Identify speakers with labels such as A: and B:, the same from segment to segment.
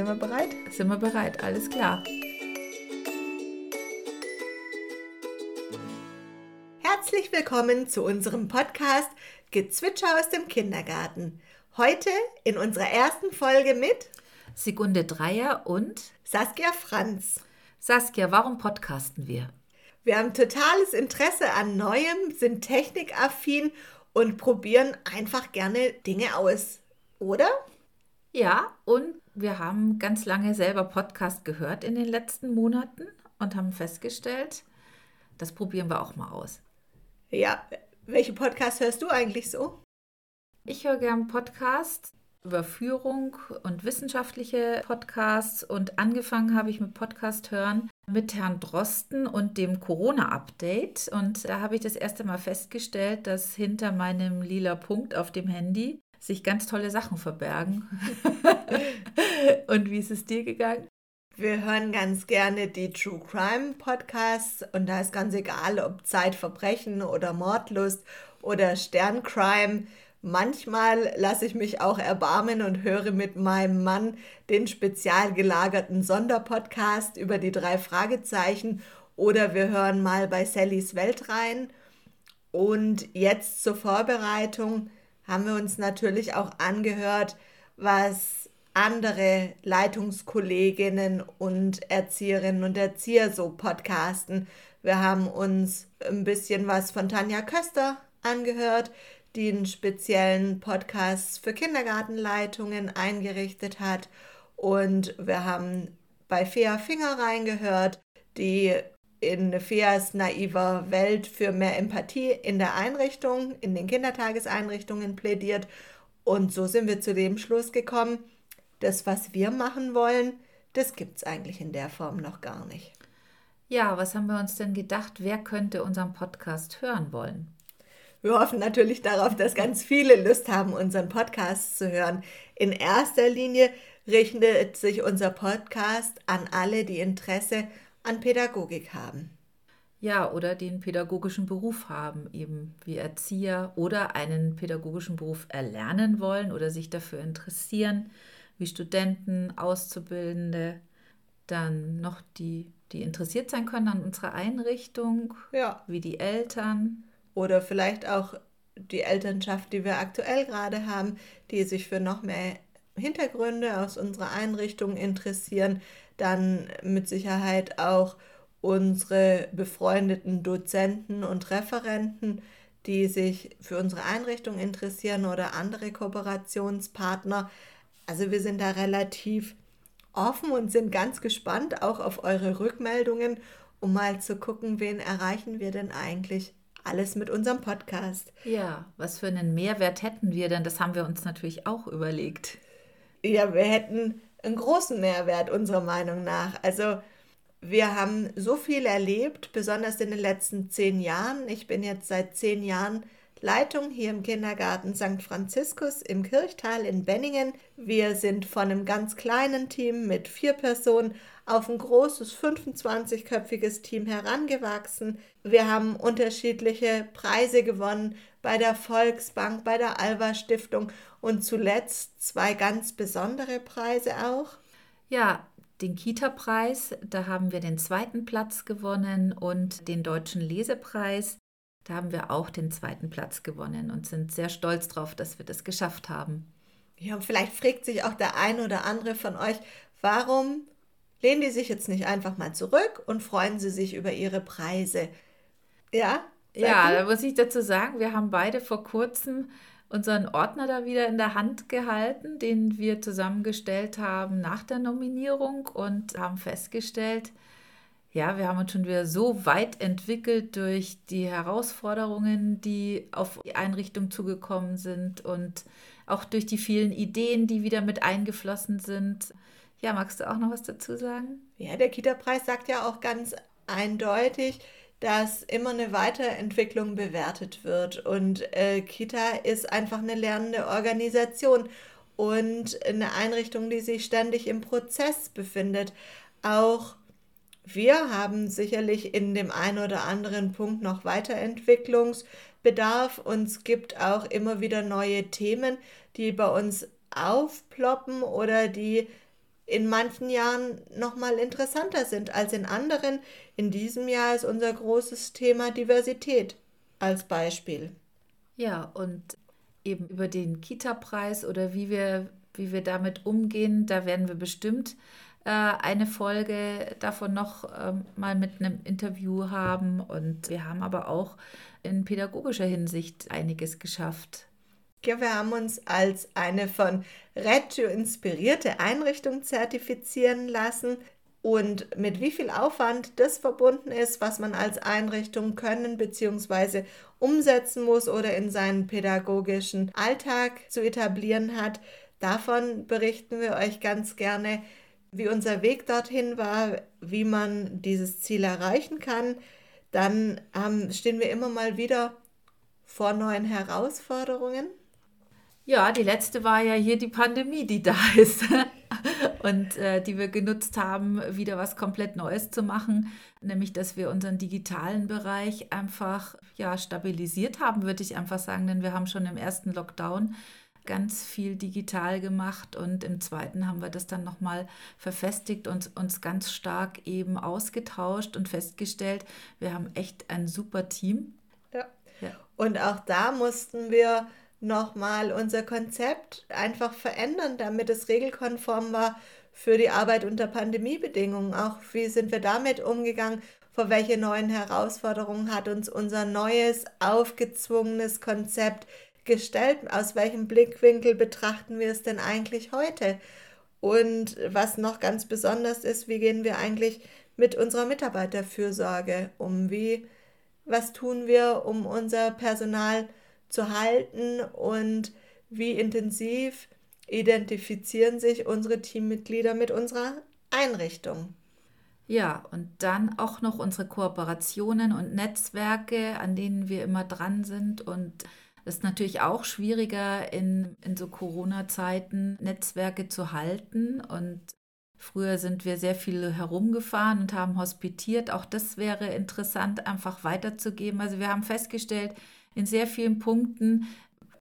A: Sind wir bereit?
B: Sind wir bereit? Alles klar.
A: Herzlich willkommen zu unserem Podcast Gezwitscher aus dem Kindergarten. Heute in unserer ersten Folge mit
B: Sigunde Dreier und
A: Saskia Franz.
B: Saskia, warum podcasten wir?
A: Wir haben totales Interesse an Neuem, sind technikaffin und probieren einfach gerne Dinge aus, oder?
B: Ja, und wir haben ganz lange selber Podcast gehört in den letzten Monaten und haben festgestellt, das probieren wir auch mal aus.
A: Ja, welche Podcasts hörst du eigentlich so?
B: Ich höre gern Podcasts über Führung und wissenschaftliche Podcasts und angefangen habe ich mit Podcast hören mit Herrn Drosten und dem Corona-Update und da habe ich das erste Mal festgestellt, dass hinter meinem lila Punkt auf dem Handy sich ganz tolle Sachen verbergen. und wie ist es dir gegangen?
A: Wir hören ganz gerne die True Crime Podcasts und da ist ganz egal, ob Zeitverbrechen oder Mordlust oder Sterncrime. Manchmal lasse ich mich auch erbarmen und höre mit meinem Mann den spezial gelagerten Sonderpodcast über die drei Fragezeichen oder wir hören mal bei Sallys Welt rein. Und jetzt zur Vorbereitung haben wir uns natürlich auch angehört, was andere Leitungskolleginnen und Erzieherinnen und Erzieher so podcasten. Wir haben uns ein bisschen was von Tanja Köster angehört, die einen speziellen Podcast für Kindergartenleitungen eingerichtet hat. Und wir haben bei Fea Finger reingehört, die in Feas naiver Welt für mehr Empathie in der Einrichtung, in den Kindertageseinrichtungen plädiert. Und so sind wir zu dem Schluss gekommen, das, was wir machen wollen, das gibt es eigentlich in der Form noch gar nicht.
B: Ja, was haben wir uns denn gedacht, wer könnte unseren Podcast hören wollen?
A: Wir hoffen natürlich darauf, dass ganz viele Lust haben, unseren Podcast zu hören. In erster Linie richtet sich unser Podcast an alle, die Interesse an Pädagogik haben.
B: Ja, oder den pädagogischen Beruf haben, eben wie Erzieher oder einen pädagogischen Beruf erlernen wollen oder sich dafür interessieren, wie Studenten, Auszubildende, dann noch die, die interessiert sein können an unserer Einrichtung,
A: ja.
B: wie die Eltern
A: oder vielleicht auch die Elternschaft, die wir aktuell gerade haben, die sich für noch mehr Hintergründe aus unserer Einrichtung interessieren, dann mit Sicherheit auch unsere befreundeten Dozenten und Referenten, die sich für unsere Einrichtung interessieren oder andere Kooperationspartner. Also wir sind da relativ offen und sind ganz gespannt auch auf eure Rückmeldungen, um mal zu gucken, wen erreichen wir denn eigentlich alles mit unserem Podcast.
B: Ja, was für einen Mehrwert hätten wir denn? Das haben wir uns natürlich auch überlegt.
A: Ja, wir hätten einen großen Mehrwert unserer Meinung nach. Also wir haben so viel erlebt, besonders in den letzten zehn Jahren. Ich bin jetzt seit zehn Jahren Leitung hier im Kindergarten St. Franziskus im Kirchtal in Benningen. Wir sind von einem ganz kleinen Team mit vier Personen auf ein großes 25-köpfiges Team herangewachsen. Wir haben unterschiedliche Preise gewonnen bei der Volksbank, bei der Alva Stiftung und zuletzt zwei ganz besondere Preise auch.
B: Ja, den Kita-Preis, da haben wir den zweiten Platz gewonnen und den Deutschen Lesepreis, da haben wir auch den zweiten Platz gewonnen und sind sehr stolz darauf, dass wir das geschafft haben.
A: Ja, und vielleicht fragt sich auch der ein oder andere von euch, warum lehnen die sich jetzt nicht einfach mal zurück und freuen sie sich über ihre Preise? Ja?
B: Ja, da muss ich dazu sagen, wir haben beide vor kurzem unseren Ordner da wieder in der Hand gehalten, den wir zusammengestellt haben nach der Nominierung und haben festgestellt, ja, wir haben uns schon wieder so weit entwickelt durch die Herausforderungen, die auf die Einrichtung zugekommen sind und auch durch die vielen Ideen, die wieder mit eingeflossen sind. Ja, magst du auch noch was dazu sagen?
A: Ja, der Kita-Preis sagt ja auch ganz eindeutig, dass immer eine Weiterentwicklung bewertet wird. Und äh, Kita ist einfach eine lernende Organisation und eine Einrichtung, die sich ständig im Prozess befindet. Auch wir haben sicherlich in dem einen oder anderen Punkt noch Weiterentwicklungsbedarf und es gibt auch immer wieder neue Themen, die bei uns aufploppen oder die in manchen Jahren nochmal interessanter sind als in anderen. In diesem Jahr ist unser großes Thema Diversität als Beispiel.
B: Ja, und eben über den Kita-Preis oder wie wir, wie wir damit umgehen, da werden wir bestimmt äh, eine Folge davon noch äh, mal mit einem Interview haben. Und wir haben aber auch in pädagogischer Hinsicht einiges geschafft.
A: Ja, wir haben uns als eine von Reggio inspirierte Einrichtung zertifizieren lassen. Und mit wie viel Aufwand das verbunden ist, was man als Einrichtung können bzw. umsetzen muss oder in seinen pädagogischen Alltag zu etablieren hat, davon berichten wir euch ganz gerne, wie unser Weg dorthin war, wie man dieses Ziel erreichen kann. Dann ähm, stehen wir immer mal wieder vor neuen Herausforderungen.
B: Ja, die letzte war ja hier die Pandemie, die da ist und äh, die wir genutzt haben, wieder was komplett Neues zu machen, nämlich dass wir unseren digitalen Bereich einfach ja stabilisiert haben, würde ich einfach sagen, denn wir haben schon im ersten Lockdown ganz viel digital gemacht und im zweiten haben wir das dann nochmal verfestigt und uns ganz stark eben ausgetauscht und festgestellt, wir haben echt ein super Team.
A: Ja. ja. Und auch da mussten wir nochmal unser Konzept einfach verändern, damit es regelkonform war für die Arbeit unter Pandemiebedingungen. Auch wie sind wir damit umgegangen? Vor welche neuen Herausforderungen hat uns unser neues, aufgezwungenes Konzept gestellt? Aus welchem Blickwinkel betrachten wir es denn eigentlich heute? Und was noch ganz besonders ist, wie gehen wir eigentlich mit unserer Mitarbeiterfürsorge um? Wie, was tun wir, um unser Personal zu halten und wie intensiv identifizieren sich unsere Teammitglieder mit unserer Einrichtung?
B: Ja, und dann auch noch unsere Kooperationen und Netzwerke, an denen wir immer dran sind und es ist natürlich auch schwieriger, in, in so Corona-Zeiten Netzwerke zu halten. Und früher sind wir sehr viel herumgefahren und haben hospitiert. Auch das wäre interessant, einfach weiterzugeben. Also wir haben festgestellt, in sehr vielen Punkten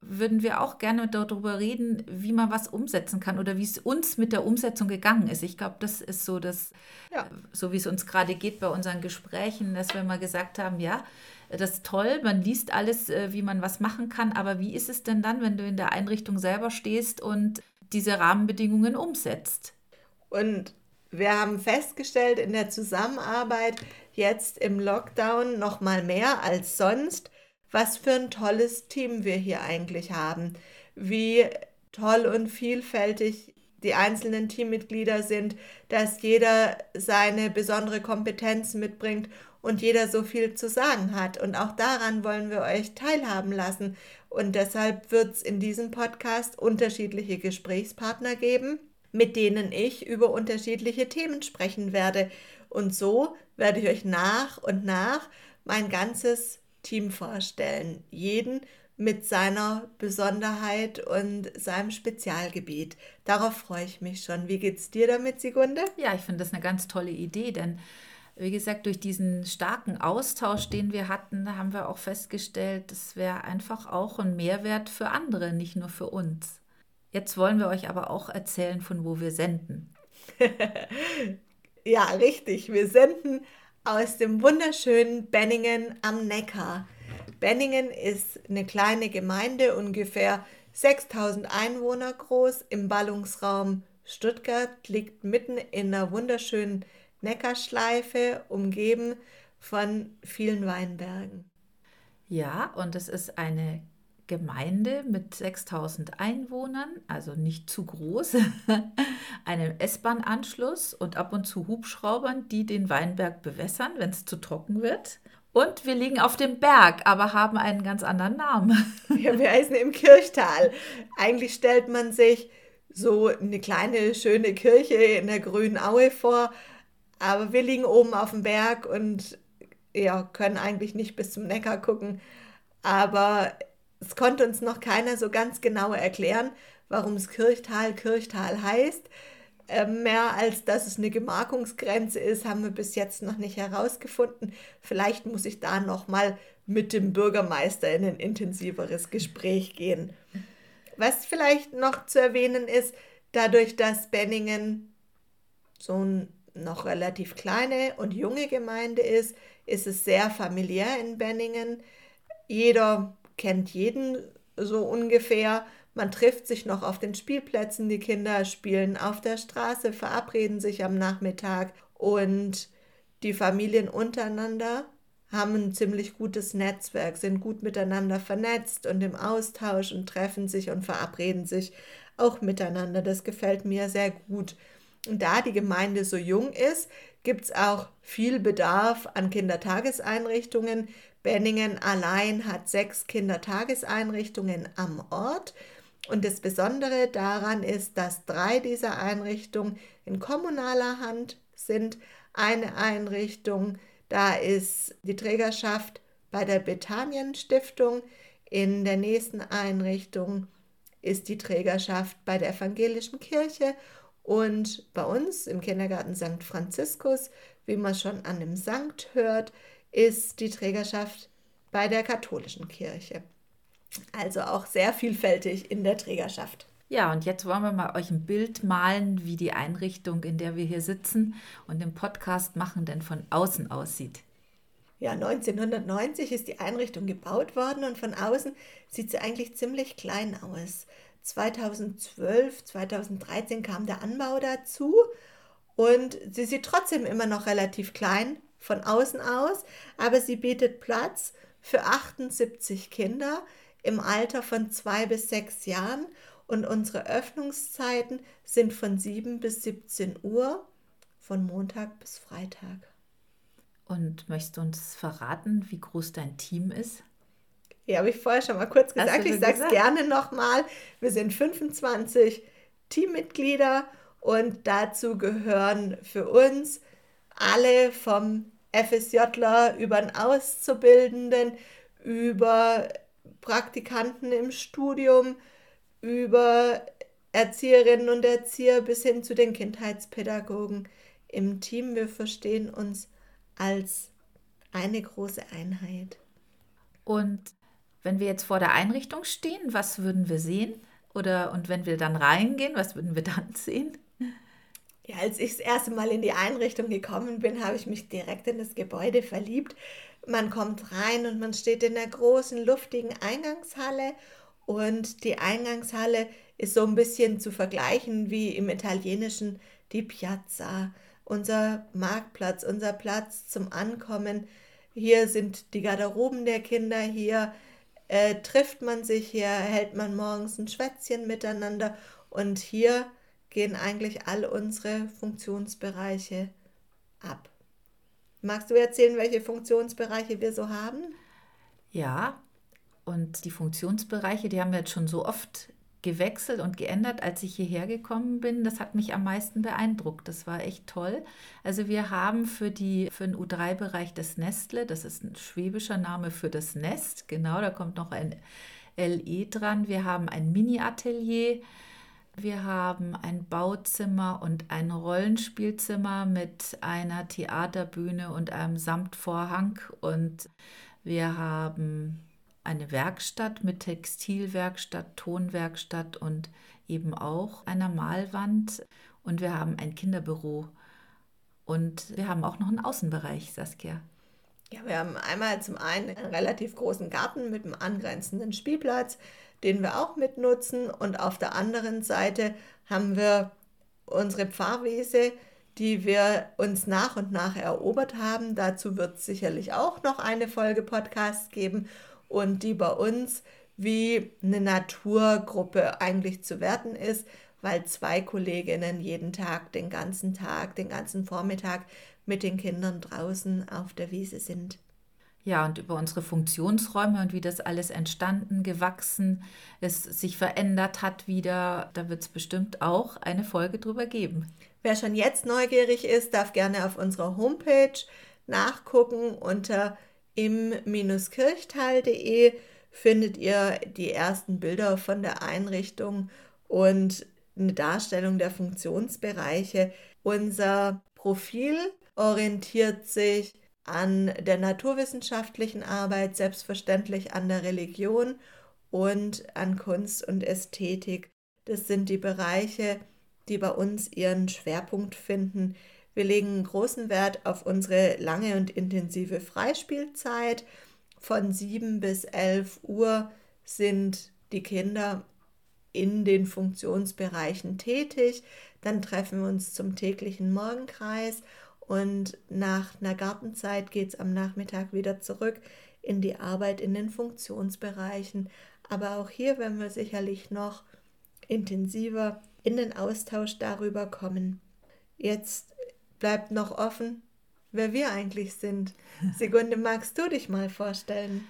B: würden wir auch gerne darüber reden, wie man was umsetzen kann oder wie es uns mit der Umsetzung gegangen ist. Ich glaube, das ist so das, ja. so wie es uns gerade geht bei unseren Gesprächen, dass wir mal gesagt haben, ja, das ist toll, man liest alles, äh, wie man was machen kann, aber wie ist es denn dann, wenn du in der Einrichtung selber stehst und diese Rahmenbedingungen umsetzt?
A: Und wir haben festgestellt in der Zusammenarbeit jetzt im Lockdown noch mal mehr als sonst, was für ein tolles Team wir hier eigentlich haben, wie toll und vielfältig die einzelnen Teammitglieder sind, dass jeder seine besondere Kompetenz mitbringt und jeder so viel zu sagen hat. Und auch daran wollen wir euch teilhaben lassen. Und deshalb wird es in diesem Podcast unterschiedliche Gesprächspartner geben, mit denen ich über unterschiedliche Themen sprechen werde. Und so werde ich euch nach und nach mein ganzes Team vorstellen. Jeden mit seiner Besonderheit und seinem Spezialgebiet. Darauf freue ich mich schon. Wie geht's dir damit, Sigunde?
B: Ja, ich finde das eine ganz tolle Idee, denn wie gesagt, durch diesen starken Austausch, den wir hatten, haben wir auch festgestellt, das wäre einfach auch ein Mehrwert für andere, nicht nur für uns. Jetzt wollen wir euch aber auch erzählen, von wo wir senden.
A: ja, richtig. Wir senden aus dem wunderschönen Benningen am Neckar. Benningen ist eine kleine Gemeinde, ungefähr 6000 Einwohner groß, im Ballungsraum Stuttgart, liegt mitten in einer wunderschönen Neckarschleife, umgeben von vielen Weinbergen.
B: Ja, und es ist eine Gemeinde mit 6000 Einwohnern, also nicht zu groß, einem S-Bahn-Anschluss und ab und zu Hubschraubern, die den Weinberg bewässern, wenn es zu trocken wird. Und wir liegen auf dem Berg, aber haben einen ganz anderen Namen.
A: Ja, wir heißen im Kirchtal. Eigentlich stellt man sich so eine kleine, schöne Kirche in der grünen Aue vor, aber wir liegen oben auf dem Berg und ja, können eigentlich nicht bis zum Neckar gucken. Aber es konnte uns noch keiner so ganz genau erklären, warum es Kirchtal Kirchtal heißt. Äh, mehr als dass es eine Gemarkungsgrenze ist, haben wir bis jetzt noch nicht herausgefunden. Vielleicht muss ich da noch mal mit dem Bürgermeister in ein intensiveres Gespräch gehen. Was vielleicht noch zu erwähnen ist, dadurch, dass Benningen so eine noch relativ kleine und junge Gemeinde ist, ist es sehr familiär in Benningen. Jeder kennt jeden so ungefähr. Man trifft sich noch auf den Spielplätzen, die Kinder spielen auf der Straße, verabreden sich am Nachmittag und die Familien untereinander haben ein ziemlich gutes Netzwerk, sind gut miteinander vernetzt und im Austausch und treffen sich und verabreden sich auch miteinander. Das gefällt mir sehr gut. Und da die Gemeinde so jung ist, gibt es auch viel Bedarf an Kindertageseinrichtungen. Benningen allein hat sechs Kindertageseinrichtungen am Ort. Und das Besondere daran ist, dass drei dieser Einrichtungen in kommunaler Hand sind. Eine Einrichtung, da ist die Trägerschaft bei der Bethanien Stiftung. In der nächsten Einrichtung ist die Trägerschaft bei der Evangelischen Kirche und bei uns im Kindergarten St. Franziskus, wie man schon an dem Sankt hört, ist die Trägerschaft bei der katholischen Kirche. Also auch sehr vielfältig in der Trägerschaft.
B: Ja, und jetzt wollen wir mal euch ein Bild malen, wie die Einrichtung, in der wir hier sitzen und den Podcast machen, denn von außen aussieht.
A: Ja, 1990 ist die Einrichtung gebaut worden und von außen sieht sie eigentlich ziemlich klein aus. 2012, 2013 kam der Anbau dazu und sie sieht trotzdem immer noch relativ klein von außen aus, aber sie bietet Platz für 78 Kinder im Alter von zwei bis sechs Jahren und unsere Öffnungszeiten sind von 7 bis 17 Uhr, von Montag bis Freitag.
B: Und möchtest du uns verraten, wie groß dein Team ist?
A: Ja, habe ich vorher schon mal kurz gesagt. Ich sage es gerne nochmal. Wir sind 25 Teammitglieder und dazu gehören für uns alle vom FSJler über den Auszubildenden, über Praktikanten im Studium, über Erzieherinnen und Erzieher bis hin zu den Kindheitspädagogen im Team. Wir verstehen uns als eine große Einheit.
B: Und wenn wir jetzt vor der Einrichtung stehen, was würden wir sehen? Oder und wenn wir dann reingehen, was würden wir dann sehen?
A: Ja, als ich das erste Mal in die Einrichtung gekommen bin, habe ich mich direkt in das Gebäude verliebt. Man kommt rein und man steht in der großen, luftigen Eingangshalle. Und die Eingangshalle ist so ein bisschen zu vergleichen wie im italienischen die Piazza, unser Marktplatz, unser Platz zum Ankommen. Hier sind die Garderoben der Kinder, hier äh, trifft man sich, hier hält man morgens ein Schwätzchen miteinander. Und hier gehen eigentlich all unsere Funktionsbereiche ab. Magst du erzählen, welche Funktionsbereiche wir so haben?
B: Ja, und die Funktionsbereiche, die haben wir jetzt schon so oft gewechselt und geändert, als ich hierher gekommen bin. Das hat mich am meisten beeindruckt. Das war echt toll. Also wir haben für, die, für den U3-Bereich das Nestle, das ist ein schwäbischer Name für das Nest, genau, da kommt noch ein LE dran. Wir haben ein Mini-Atelier, wir haben ein Bauzimmer und ein Rollenspielzimmer mit einer Theaterbühne und einem Samtvorhang und wir haben eine Werkstatt mit Textilwerkstatt, Tonwerkstatt und eben auch einer Malwand. Und wir haben ein Kinderbüro. Und wir haben auch noch einen Außenbereich, Saskia.
A: Ja, wir haben einmal zum einen einen relativ großen Garten mit einem angrenzenden Spielplatz, den wir auch mitnutzen. Und auf der anderen Seite haben wir unsere Pfarrwiese, die wir uns nach und nach erobert haben. Dazu wird es sicherlich auch noch eine Folge Podcast geben und die bei uns wie eine Naturgruppe eigentlich zu werten ist, weil zwei Kolleginnen jeden Tag, den ganzen Tag, den ganzen Vormittag mit den Kindern draußen auf der Wiese sind.
B: Ja, und über unsere Funktionsräume und wie das alles entstanden, gewachsen, es sich verändert hat wieder, da wird es bestimmt auch eine Folge drüber geben.
A: Wer schon jetzt neugierig ist, darf gerne auf unserer Homepage nachgucken unter im-kirchtal.de findet ihr die ersten Bilder von der Einrichtung und eine Darstellung der Funktionsbereiche. Unser Profil orientiert sich an der naturwissenschaftlichen Arbeit, selbstverständlich an der Religion und an Kunst und Ästhetik. Das sind die Bereiche, die bei uns ihren Schwerpunkt finden. Wir legen großen Wert auf unsere lange und intensive Freispielzeit. Von 7 bis 11 Uhr sind die Kinder in den Funktionsbereichen tätig. Dann treffen wir uns zum täglichen Morgenkreis und nach einer Gartenzeit geht es am Nachmittag wieder zurück in die Arbeit in den Funktionsbereichen. Aber auch hier werden wir sicherlich noch intensiver in den Austausch darüber kommen. Jetzt bleibt noch offen, wer wir eigentlich sind. Sekunde, magst du dich mal vorstellen?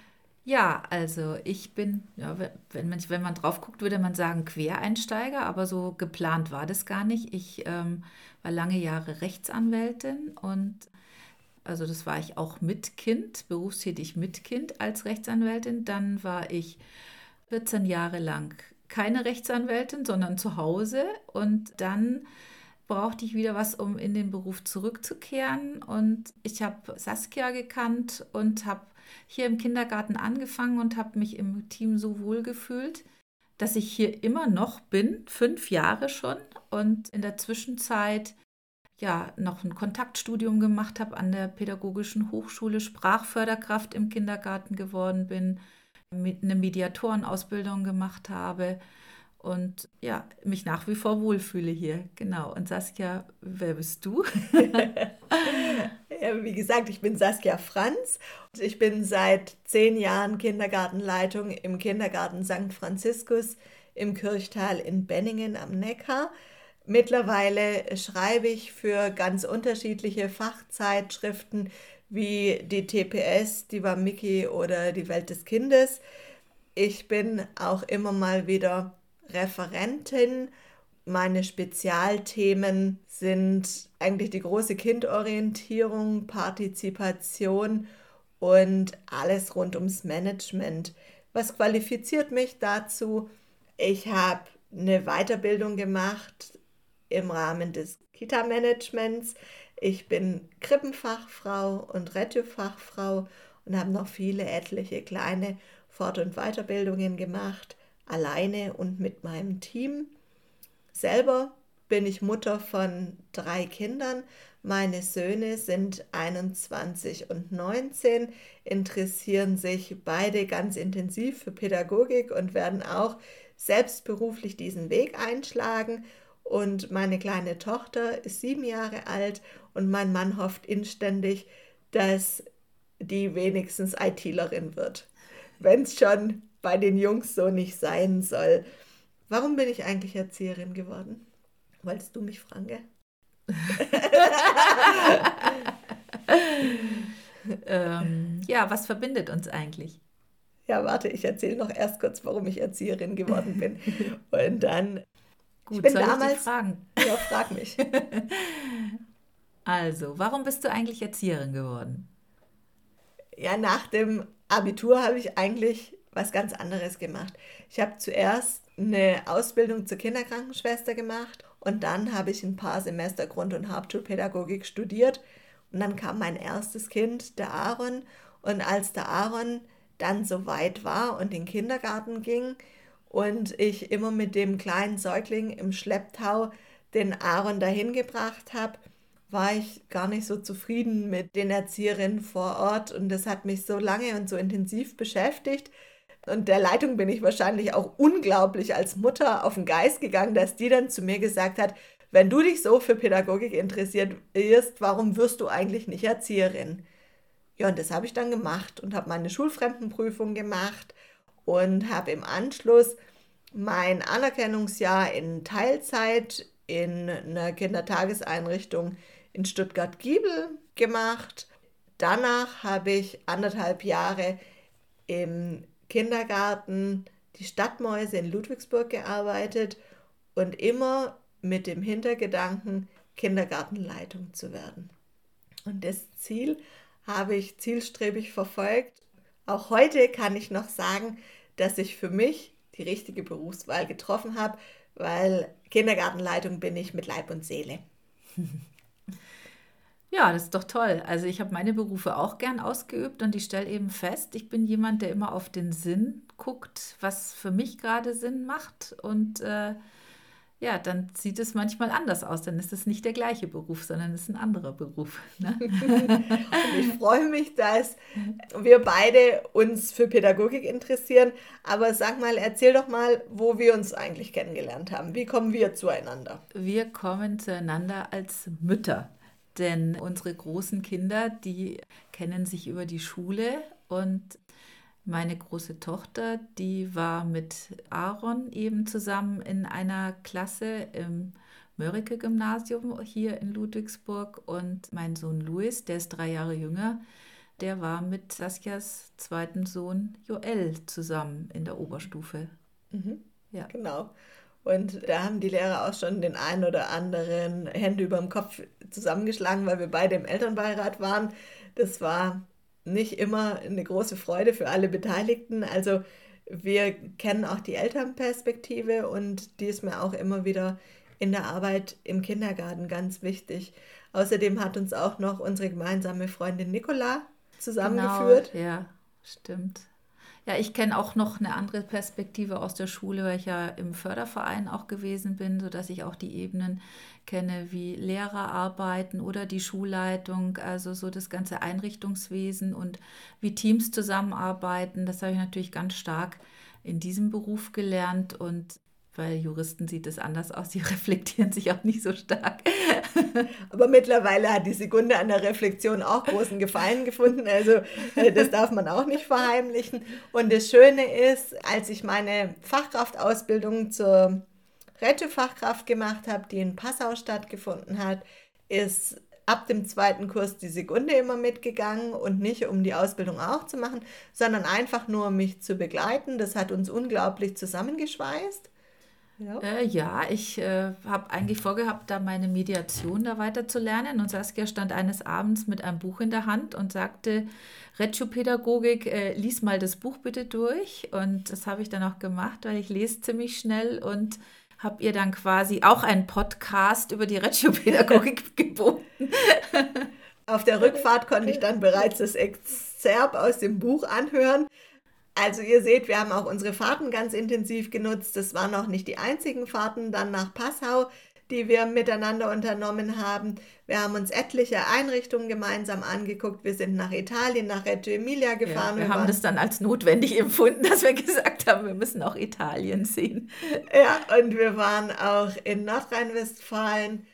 B: Ja, also ich bin, ja, wenn man, wenn man drauf guckt, würde man sagen Quereinsteiger, aber so geplant war das gar nicht. Ich ähm, war lange Jahre Rechtsanwältin und also das war ich auch mit Kind, berufstätig mit Kind als Rechtsanwältin. Dann war ich 14 Jahre lang keine Rechtsanwältin, sondern zu Hause und dann brauchte ich wieder was, um in den Beruf zurückzukehren. Und ich habe Saskia gekannt und habe hier im Kindergarten angefangen und habe mich im Team so wohl gefühlt, dass ich hier immer noch bin, fünf Jahre schon. Und in der Zwischenzeit ja noch ein Kontaktstudium gemacht habe an der Pädagogischen Hochschule, Sprachförderkraft im Kindergarten geworden bin, eine Mediatorenausbildung gemacht habe und ja, mich nach wie vor wohlfühle hier. Genau. Und Saskia, wer bist du?
A: ja, wie gesagt, ich bin Saskia Franz. Ich bin seit zehn Jahren Kindergartenleitung im Kindergarten St. Franziskus im Kirchtal in Benningen am Neckar. Mittlerweile schreibe ich für ganz unterschiedliche Fachzeitschriften wie die TPS, die war Mickey oder die Welt des Kindes. Ich bin auch immer mal wieder Referentin. Meine Spezialthemen sind eigentlich die große Kindorientierung, Partizipation und alles rund ums Management. Was qualifiziert mich dazu? Ich habe eine Weiterbildung gemacht im Rahmen des Kita-Managements. Ich bin Krippenfachfrau und Rettefachfrau und habe noch viele etliche kleine Fort- und Weiterbildungen gemacht alleine und mit meinem Team. Selber bin ich Mutter von drei Kindern. Meine Söhne sind 21 und 19, interessieren sich beide ganz intensiv für Pädagogik und werden auch selbstberuflich diesen Weg einschlagen. Und meine kleine Tochter ist sieben Jahre alt und mein Mann hofft inständig, dass die wenigstens ITlerin wird. Wenn es schon bei den Jungs so nicht sein soll. Warum bin ich eigentlich Erzieherin geworden? Wolltest du mich fragen, gell?
B: ähm, ja, was verbindet uns eigentlich?
A: Ja, warte, ich erzähle noch erst kurz, warum ich Erzieherin geworden bin. Und dann. Gut, ich bin soll damals. Ich dich fragen? Ja, frag mich.
B: also, warum bist du eigentlich Erzieherin geworden?
A: Ja, nach dem Abitur habe ich eigentlich was ganz anderes gemacht. Ich habe zuerst eine Ausbildung zur Kinderkrankenschwester gemacht und dann habe ich ein paar Semester Grund- und Hauptschulpädagogik studiert. Und dann kam mein erstes Kind, der Aaron. Und als der Aaron dann so weit war und in den Kindergarten ging und ich immer mit dem kleinen Säugling im Schlepptau den Aaron dahin gebracht habe, war ich gar nicht so zufrieden mit den Erzieherinnen vor Ort. Und das hat mich so lange und so intensiv beschäftigt, und der Leitung bin ich wahrscheinlich auch unglaublich als Mutter auf den Geist gegangen, dass die dann zu mir gesagt hat, wenn du dich so für Pädagogik interessiert wirst, warum wirst du eigentlich nicht Erzieherin? Ja, und das habe ich dann gemacht und habe meine Schulfremdenprüfung gemacht und habe im Anschluss mein Anerkennungsjahr in Teilzeit in einer Kindertageseinrichtung in Stuttgart-Giebel gemacht. Danach habe ich anderthalb Jahre im Kindergarten die Stadtmäuse in Ludwigsburg gearbeitet und immer mit dem Hintergedanken, Kindergartenleitung zu werden. Und das Ziel habe ich zielstrebig verfolgt. Auch heute kann ich noch sagen, dass ich für mich die richtige Berufswahl getroffen habe, weil Kindergartenleitung bin ich mit Leib und Seele.
B: Ja, das ist doch toll. Also ich habe meine Berufe auch gern ausgeübt und ich stelle eben fest, ich bin jemand, der immer auf den Sinn guckt, was für mich gerade Sinn macht. Und äh, ja, dann sieht es manchmal anders aus. Dann ist es nicht der gleiche Beruf, sondern es ist ein anderer Beruf. Ne?
A: ich freue mich, dass wir beide uns für Pädagogik interessieren. Aber sag mal, erzähl doch mal, wo wir uns eigentlich kennengelernt haben. Wie kommen wir zueinander?
B: Wir kommen zueinander als Mütter. Denn unsere großen Kinder, die kennen sich über die Schule und meine große Tochter, die war mit Aaron eben zusammen in einer Klasse im Mörike-Gymnasium hier in Ludwigsburg und mein Sohn Louis, der ist drei Jahre jünger, der war mit Saskias zweiten Sohn Joel zusammen in der Oberstufe.
A: Mhm. Ja. Genau. Und da haben die Lehrer auch schon den einen oder anderen Hände über dem Kopf zusammengeschlagen, weil wir beide im Elternbeirat waren. Das war nicht immer eine große Freude für alle Beteiligten. Also wir kennen auch die Elternperspektive und die ist mir auch immer wieder in der Arbeit im Kindergarten ganz wichtig. Außerdem hat uns auch noch unsere gemeinsame Freundin Nicola zusammengeführt.
B: Genau, ja, stimmt. Ja, ich kenne auch noch eine andere Perspektive aus der Schule, weil ich ja im Förderverein auch gewesen bin, sodass ich auch die Ebenen kenne, wie Lehrer arbeiten oder die Schulleitung, also so das ganze Einrichtungswesen und wie Teams zusammenarbeiten. Das habe ich natürlich ganz stark in diesem Beruf gelernt und bei Juristen sieht es anders aus, die reflektieren sich auch nicht so stark.
A: Aber mittlerweile hat die Sekunde an der Reflexion auch großen Gefallen gefunden, also äh, das darf man auch nicht verheimlichen. Und das Schöne ist, als ich meine Fachkraftausbildung zur Rettefachkraft gemacht habe, die in Passau stattgefunden hat, ist ab dem zweiten Kurs die Sekunde immer mitgegangen und nicht um die Ausbildung auch zu machen, sondern einfach nur um mich zu begleiten. Das hat uns unglaublich zusammengeschweißt.
B: Ja, äh, ja ich äh, habe eigentlich vorgehabt, da meine Mediation da weiter zu lernen. Und Saskia stand eines Abends mit einem Buch in der Hand und sagte, Reggio-Pädagogik, äh, lies mal das Buch bitte durch. Und das habe ich dann auch gemacht, weil ich lese ziemlich schnell und habe ihr dann quasi auch einen Podcast über die Reggio-Pädagogik geboten.
A: Auf der Rückfahrt konnte ich dann bereits das Exzerpt aus dem Buch anhören. Also ihr seht, wir haben auch unsere Fahrten ganz intensiv genutzt. Das waren auch nicht die einzigen Fahrten dann nach Passau, die wir miteinander unternommen haben. Wir haben uns etliche Einrichtungen gemeinsam angeguckt. Wir sind nach Italien, nach Reggio Emilia gefahren.
B: Ja, wir, haben das dann als notwendig empfunden, dass wir gesagt haben, wir müssen auch Italien sehen.
A: Ja, und wir waren auch in Nordrhein-Westfalen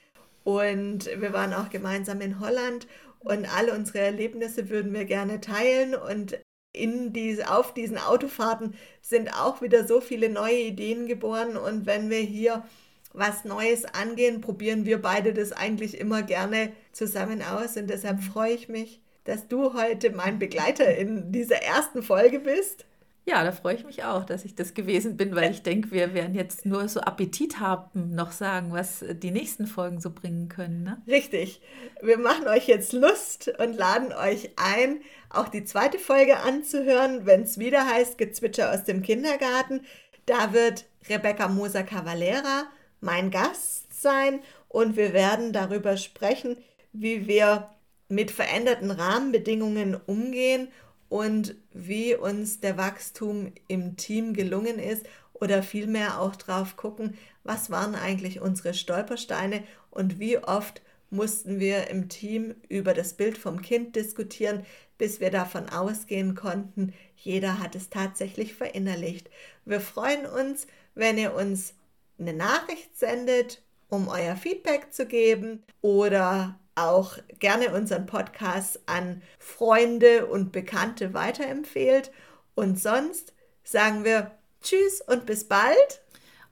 A: und wir waren auch gemeinsam in Holland. Und alle unsere Erlebnisse würden wir gerne teilen. Und in diese, auf diesen Autofahrten sind auch wieder so viele neue Ideen geboren. Und wenn wir hier was Neues angehen, probieren wir beide das eigentlich immer gerne zusammen aus. Und deshalb freue ich mich, dass du heute mein Begleiter in dieser ersten Folge bist.
B: Ja, da freue ich mich auch, dass ich das gewesen bin, weil ich denke, wir werden jetzt nur so Appetit haben, noch sagen, was die nächsten Folgen so bringen können. Ne?
A: Richtig. Wir machen euch jetzt Lust und laden euch ein, auch die zweite Folge anzuhören, wenn es wieder heißt Gezwitscher aus dem Kindergarten. Da wird Rebecca Moser-Cavalera mein Gast sein und wir werden darüber sprechen, wie wir mit veränderten Rahmenbedingungen umgehen und wie uns der Wachstum im Team gelungen ist oder vielmehr auch drauf gucken, was waren eigentlich unsere Stolpersteine und wie oft mussten wir im Team über das Bild vom Kind diskutieren, bis wir davon ausgehen konnten, jeder hat es tatsächlich verinnerlicht. Wir freuen uns, wenn ihr uns eine Nachricht sendet, um euer Feedback zu geben oder auch gerne unseren Podcast an Freunde und Bekannte weiterempfehlt. Und sonst sagen wir Tschüss und bis bald.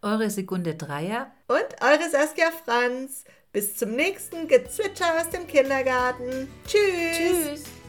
B: Eure Sekunde Dreier.
A: Und eure Saskia Franz. Bis zum nächsten Gezwitscher aus dem Kindergarten. Tschüss. Tschüss.